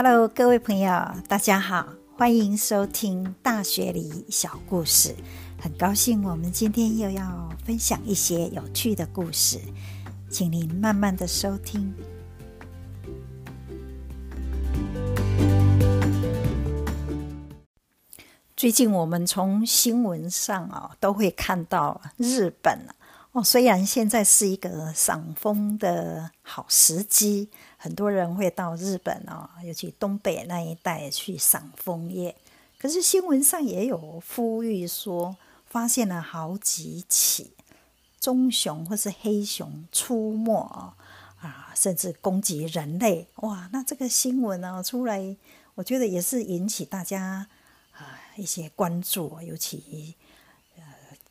Hello，各位朋友，大家好，欢迎收听大学里小故事。很高兴我们今天又要分享一些有趣的故事，请您慢慢的收听。最近我们从新闻上啊都会看到日本哦，虽然现在是一个赏枫的好时机。很多人会到日本哦，尤其东北那一带去赏枫叶。可是新闻上也有呼吁说，发现了好几起棕熊或是黑熊出没啊，啊，甚至攻击人类。哇，那这个新闻呢出来，我觉得也是引起大家啊一些关注，尤其。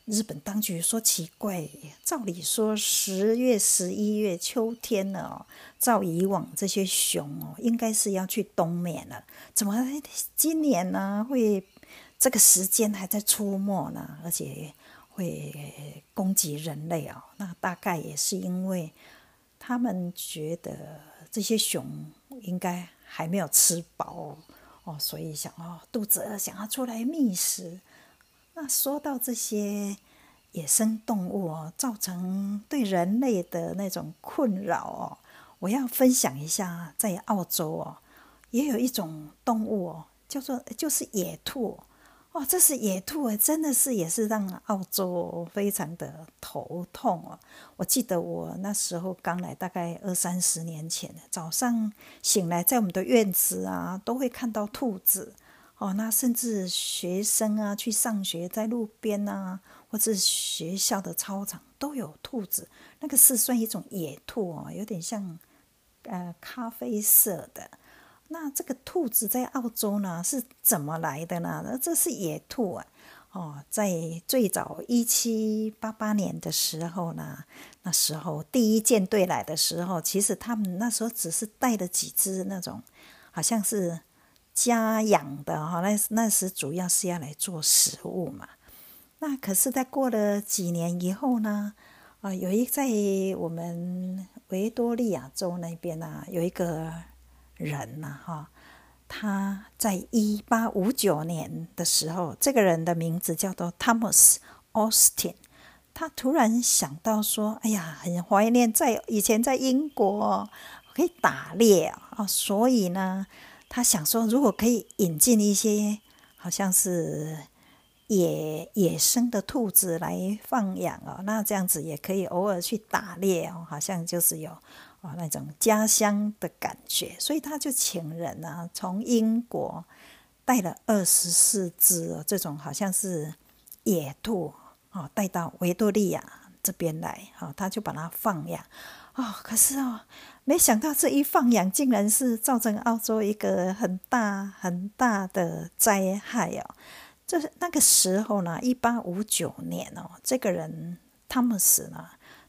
日本当局说奇怪，照理说十月、十一月秋天了哦，照以往这些熊哦，应该是要去冬眠了，怎么今年呢会这个时间还在出没呢？而且会攻击人类哦？那大概也是因为他们觉得这些熊应该还没有吃饱哦，所以想哦肚子饿，想要出来觅食。那说到这些野生动物哦，造成对人类的那种困扰哦，我要分享一下，在澳洲哦，也有一种动物哦，叫做就是野兔哦，这是野兔真的是也是让澳洲非常的头痛哦。我记得我那时候刚来，大概二三十年前，早上醒来，在我们的院子啊，都会看到兔子。哦，那甚至学生啊去上学，在路边啊，或者学校的操场都有兔子。那个是算一种野兔哦，有点像呃咖啡色的。那这个兔子在澳洲呢是怎么来的呢？那这是野兔啊。哦，在最早一七八八年的时候呢，那时候第一舰队来的时候，其实他们那时候只是带了几只那种，好像是。家养的哈，那那时主要是要来做食物嘛。那可是，在过了几年以后呢，啊，有一在我们维多利亚州那边呢，有一个人呐，哈，他在一八五九年的时候，这个人的名字叫做 Thomas Austin，他突然想到说，哎呀，很怀念在以前在英国可以打猎啊，所以呢。他想说，如果可以引进一些好像是野野生的兔子来放养哦，那这样子也可以偶尔去打猎哦，好像就是有哦那种家乡的感觉。所以他就请人啊，从英国带了二十四只哦，这种好像是野兔哦，带到维多利亚这边来哦，他就把它放养哦。可是哦。没想到这一放养，竟然是造成澳洲一个很大很大的灾害哦！这是那个时候呢，一八五九年哦，这个人汤姆斯呢，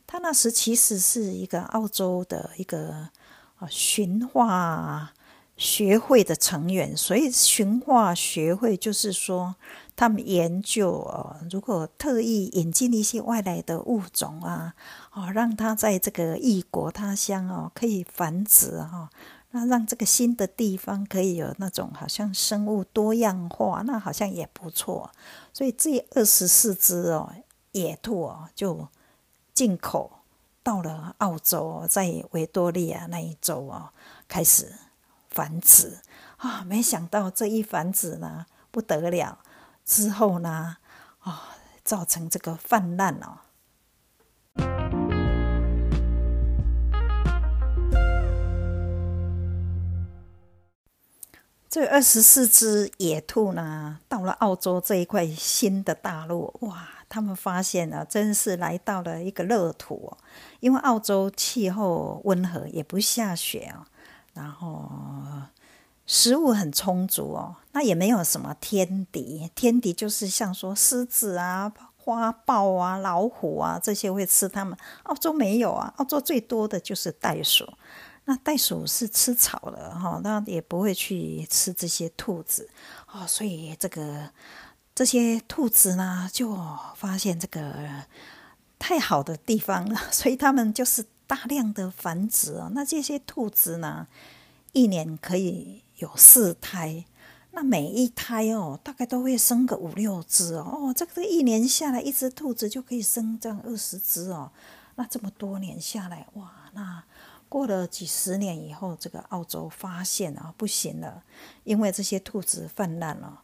他那时其实是一个澳洲的一个啊驯化学会的成员，所以驯化学会就是说。他们研究哦，如果特意引进一些外来的物种啊，哦，让它在这个异国他乡哦可以繁殖哈，那让这个新的地方可以有那种好像生物多样化，那好像也不错。所以这二十四只哦野兔哦就进口到了澳洲，在维多利亚那一州哦开始繁殖啊，没想到这一繁殖呢不得了。之后呢，啊，造成这个泛滥哦。这二十四只野兔呢，到了澳洲这一块新的大陆，哇，他们发现了，真是来到了一个乐土哦。因为澳洲气候温和，也不下雪哦，然后。食物很充足哦，那也没有什么天敌。天敌就是像说狮子啊、花豹啊、老虎啊这些会吃它们。澳洲没有啊，澳洲最多的就是袋鼠。那袋鼠是吃草的哈，那也不会去吃这些兔子哦。所以这个这些兔子呢，就发现这个太好的地方了，所以他们就是大量的繁殖哦。那这些兔子呢，一年可以。有四胎，那每一胎哦，大概都会生个五六只哦。哦，这个一年下来，一只兔子就可以生这样二十只哦。那这么多年下来，哇，那过了几十年以后，这个澳洲发现啊，不行了，因为这些兔子泛滥了，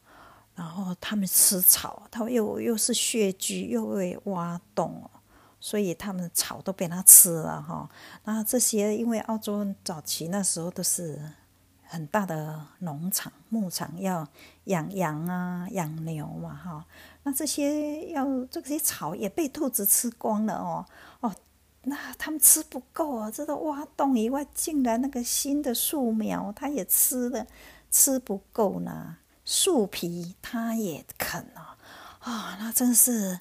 然后它们吃草，它又又是穴居，又会挖洞。所以他们草都被它吃了哈，那这些因为澳洲早期那时候都是很大的农场牧场，要养羊啊养牛嘛哈，那这些要这些草也被兔子吃光了哦哦，那他们吃不够啊，这个挖洞以外，竟然那个新的树苗它也吃了，吃不够呢，树皮它也啃了啊，那真是。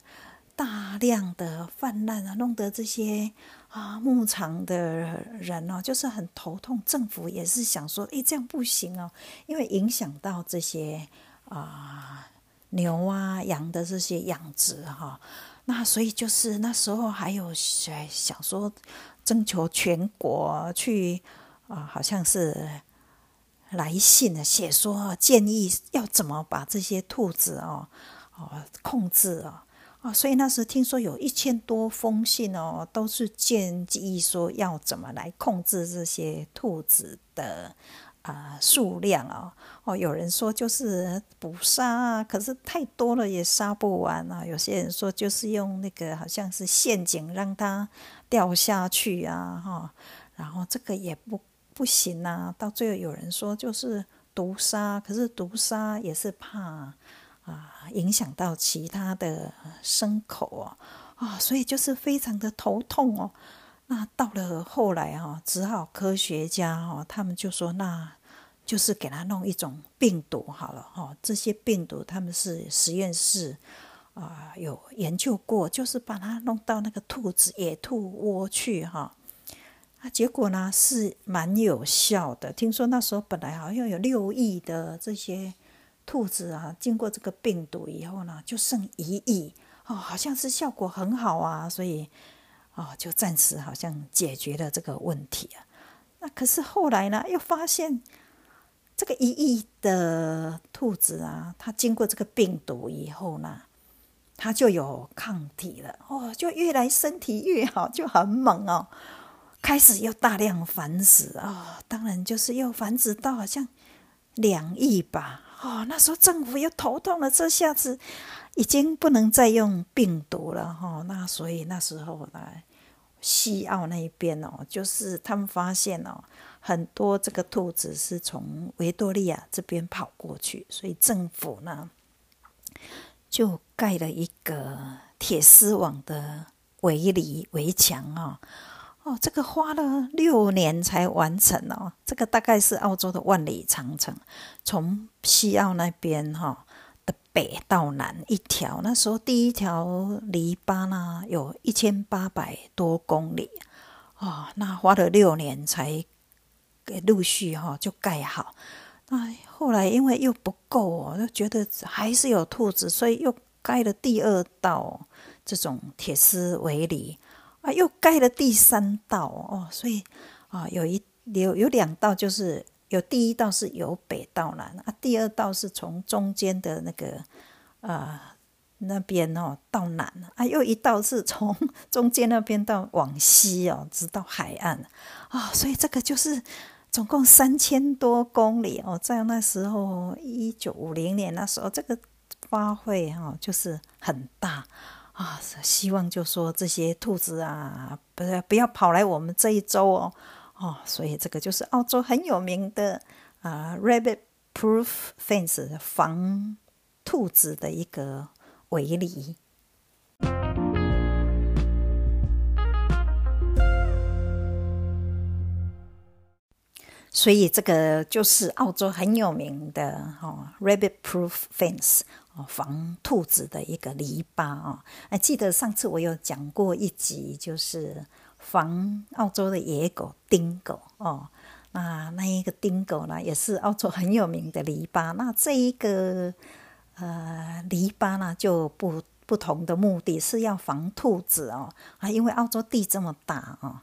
大量的泛滥啊，弄得这些啊牧场的人哦，就是很头痛。政府也是想说，诶，这样不行哦，因为影响到这些啊牛啊羊的这些养殖哈。那所以就是那时候还有想说征求全国去啊，好像是来信的写说建议要怎么把这些兔子哦哦控制哦。啊，所以那时听说有一千多封信哦，都是建议说要怎么来控制这些兔子的啊数量哦。哦，有人说就是捕杀啊，可是太多了也杀不完啊。有些人说就是用那个好像是陷阱让它掉下去啊，哈，然后这个也不不行啊。到最后有人说就是毒杀，可是毒杀也是怕。啊，影响到其他的牲口哦，啊，所以就是非常的头痛哦。那到了后来哈，只好科学家哈，他们就说，那就是给他弄一种病毒好了哈。这些病毒他们是实验室啊有研究过，就是把它弄到那个兔子野兔窝去哈。啊，结果呢是蛮有效的。听说那时候本来好像有六亿的这些。兔子啊，经过这个病毒以后呢，就剩一亿哦，好像是效果很好啊，所以哦，就暂时好像解决了这个问题啊。那可是后来呢，又发现这个一亿的兔子啊，它经过这个病毒以后呢，它就有抗体了哦，就越来身体越好，就很猛哦，开始又大量繁殖啊，当然就是又繁殖到好像两亿吧。哦，那时候政府又头痛了，这下子已经不能再用病毒了哈。那所以那时候呢，西澳那一边哦，就是他们发现哦，很多这个兔子是从维多利亚这边跑过去，所以政府呢就盖了一个铁丝网的围篱围墙啊。哦，这个花了六年才完成哦。这个大概是澳洲的万里长城，从西澳那边哈的北到南一条。那时候第一条篱笆呢，有一千八百多公里哦。那花了六年才陆续哈就盖好。那后来因为又不够哦，就觉得还是有兔子，所以又盖了第二道这种铁丝围篱。啊，又盖了第三道哦，所以啊，有一有有两道，就是有第一道是由北到南啊，第二道是从中间的那个啊那边哦到南啊，又一道是从 中间那边到往西哦，直到海岸啊，所以这个就是总共三千多公里哦，在那时候一九五零年那时候，这个花卉哦就是很大。啊，希望就说这些兔子啊，不是不要跑来我们这一周哦，哦，所以这个就是澳洲很有名的啊，rabbit-proof fence 防兔子的一个围篱。所以这个就是澳洲很有名的哦，rabbit-proof fence。哦，防兔子的一个篱笆啊！还记得上次我有讲过一集，就是防澳洲的野狗丁狗哦。那那一个丁狗呢，也是澳洲很有名的篱笆。那这一个呃篱笆呢，就不不同的目的是要防兔子哦啊，因为澳洲地这么大啊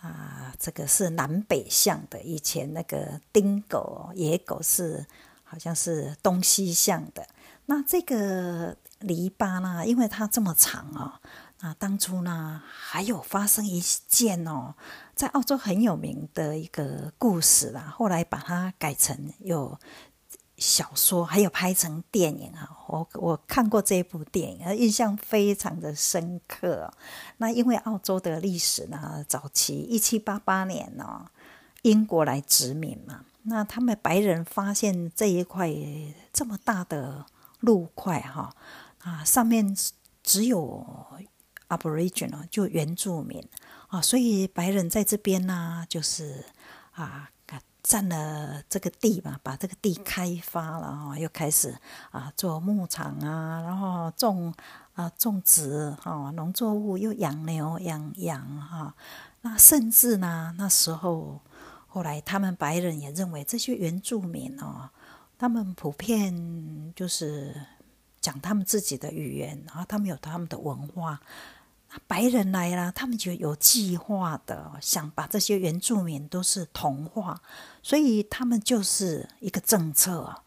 啊，这个是南北向的。以前那个丁狗、野狗是好像是东西向的。那这个篱笆呢，因为它这么长哦，啊当初呢还有发生一件哦，在澳洲很有名的一个故事啦。后来把它改成有。小说还有拍成电影啊！我我看过这部电影，印象非常的深刻。那因为澳洲的历史呢，早期一七八八年呢，英国来殖民嘛，那他们白人发现这一块这么大的陆块哈啊，上面只有 Aboriginal 就原住民啊，所以白人在这边呢，就是啊。占了这个地嘛，把这个地开发了哈，又开始啊做牧场啊，然后种啊种植哈农作物，又养牛养羊哈。那甚至呢，那时候后来他们白人也认为这些原住民哦，他们普遍就是讲他们自己的语言，然后他们有他们的文化。白人来了，他们就有计划的想把这些原住民都是同化，所以他们就是一个政策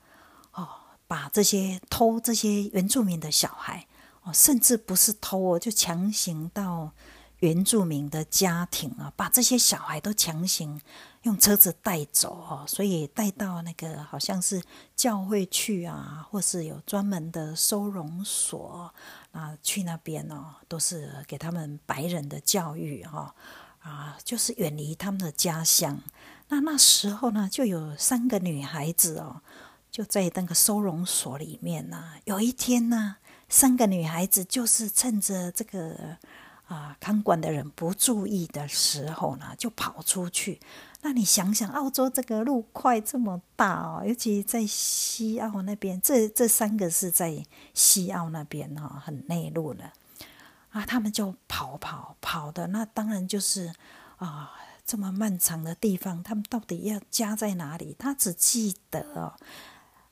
哦，把这些偷这些原住民的小孩哦，甚至不是偷哦，就强行到原住民的家庭啊，把这些小孩都强行用车子带走哦，所以带到那个好像是教会去啊，或是有专门的收容所。啊，去那边哦，都是给他们白人的教育哈，啊，就是远离他们的家乡。那那时候呢，就有三个女孩子哦，就在那个收容所里面呢。有一天呢，三个女孩子就是趁着这个啊看管的人不注意的时候呢，就跑出去。那你想想，澳洲这个路块这么大哦，尤其在西澳那边，这这三个是在西澳那边哈，很内陆的啊，他们就跑跑跑的，那当然就是啊，这么漫长的地方，他们到底要家在哪里？他只记得哦，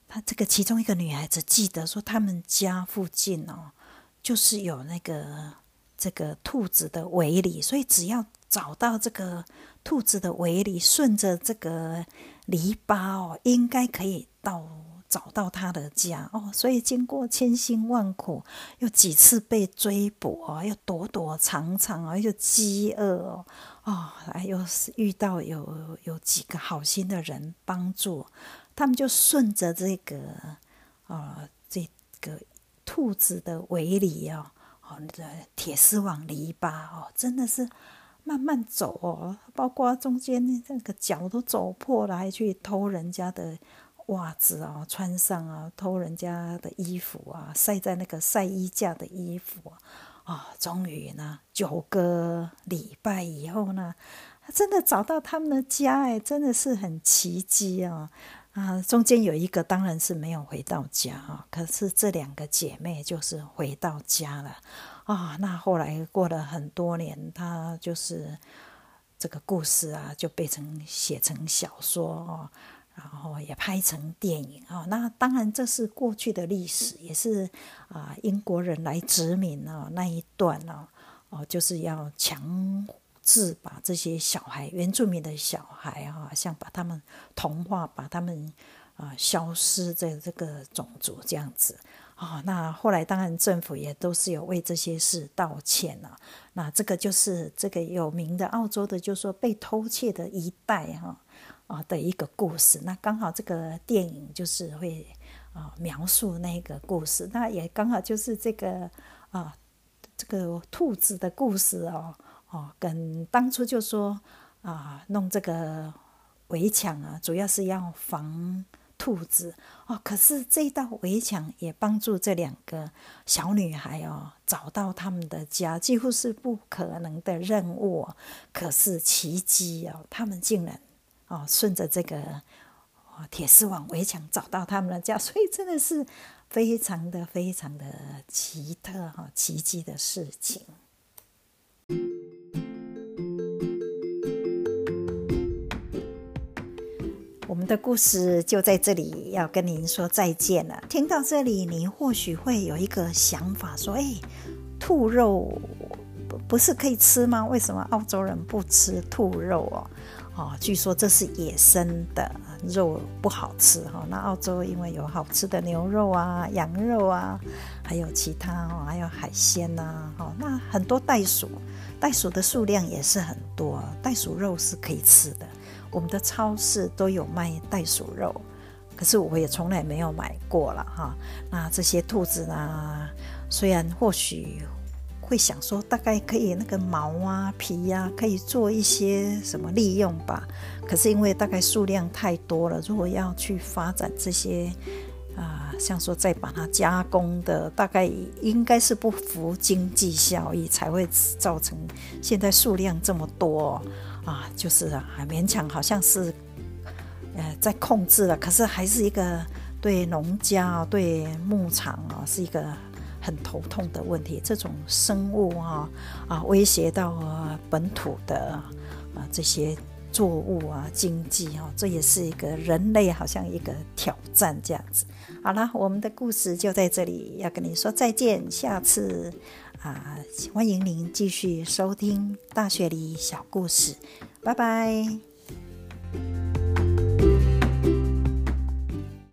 他这个其中一个女孩子记得说，他们家附近哦，就是有那个这个兔子的围里，所以只要找到这个。兔子的围里，顺着这个篱笆哦，应该可以到找到他的家哦。所以经过千辛万苦，又几次被追捕哦，又躲躲藏藏哦，又饥饿哦，哦，又是遇到有有几个好心的人帮助，他们就顺着这个啊这个兔子的围里哦，哦，这铁丝网篱笆哦，真的是。慢慢走哦，包括中间那个脚都走破了，还去偷人家的袜子啊，穿上啊，偷人家的衣服啊，晒在那个晒衣架的衣服啊，终于呢，九个礼拜以后呢，真的找到他们的家哎，真的是很奇迹啊啊！中间有一个当然是没有回到家啊，可是这两个姐妹就是回到家了。啊，那后来过了很多年，他就是这个故事啊，就被成写成小说哦，然后也拍成电影啊。那当然这是过去的历史，也是啊英国人来殖民哦那一段哦，哦就是要强制把这些小孩原住民的小孩啊，像把他们同化，把他们啊消失在这个种族这样子。哦，那后来当然政府也都是有为这些事道歉了。那这个就是这个有名的澳洲的，就说被偷窃的一代哈啊的一个故事。那刚好这个电影就是会啊描述那个故事，那也刚好就是这个啊这个兔子的故事哦哦，跟当初就说啊弄这个围墙啊，主要是要防。兔子哦，可是这道围墙也帮助这两个小女孩哦找到他们的家，几乎是不可能的任务。可是奇迹哦，他们竟然哦顺着这个铁丝网围墙找到他们的家，所以真的是非常的非常的奇特哈奇迹的事情。我们的故事就在这里，要跟您说再见了。听到这里，你或许会有一个想法，说：“哎，兔肉不不是可以吃吗？为什么澳洲人不吃兔肉哦？哦，据说这是野生的肉不好吃哈。那澳洲因为有好吃的牛肉啊、羊肉啊，还有其他哦，还有海鲜呐。哦，那很多袋鼠，袋鼠的数量也是很多，袋鼠肉是可以吃的。我们的超市都有卖袋鼠肉，可是我也从来没有买过了哈。那这些兔子呢，虽然或许。会想说，大概可以那个毛啊、皮呀，可以做一些什么利用吧。可是因为大概数量太多了，如果要去发展这些啊，像说再把它加工的，大概应该是不符经济效益，才会造成现在数量这么多啊。就是啊，勉强好像是呃在控制了，可是还是一个对农家、对牧场啊，是一个。很头痛的问题，这种生物啊啊威胁到本土的啊这些作物啊经济啊，这也是一个人类好像一个挑战这样子。好了，我们的故事就在这里，要跟你说再见，下次啊欢迎您继续收听大学里小故事，拜拜。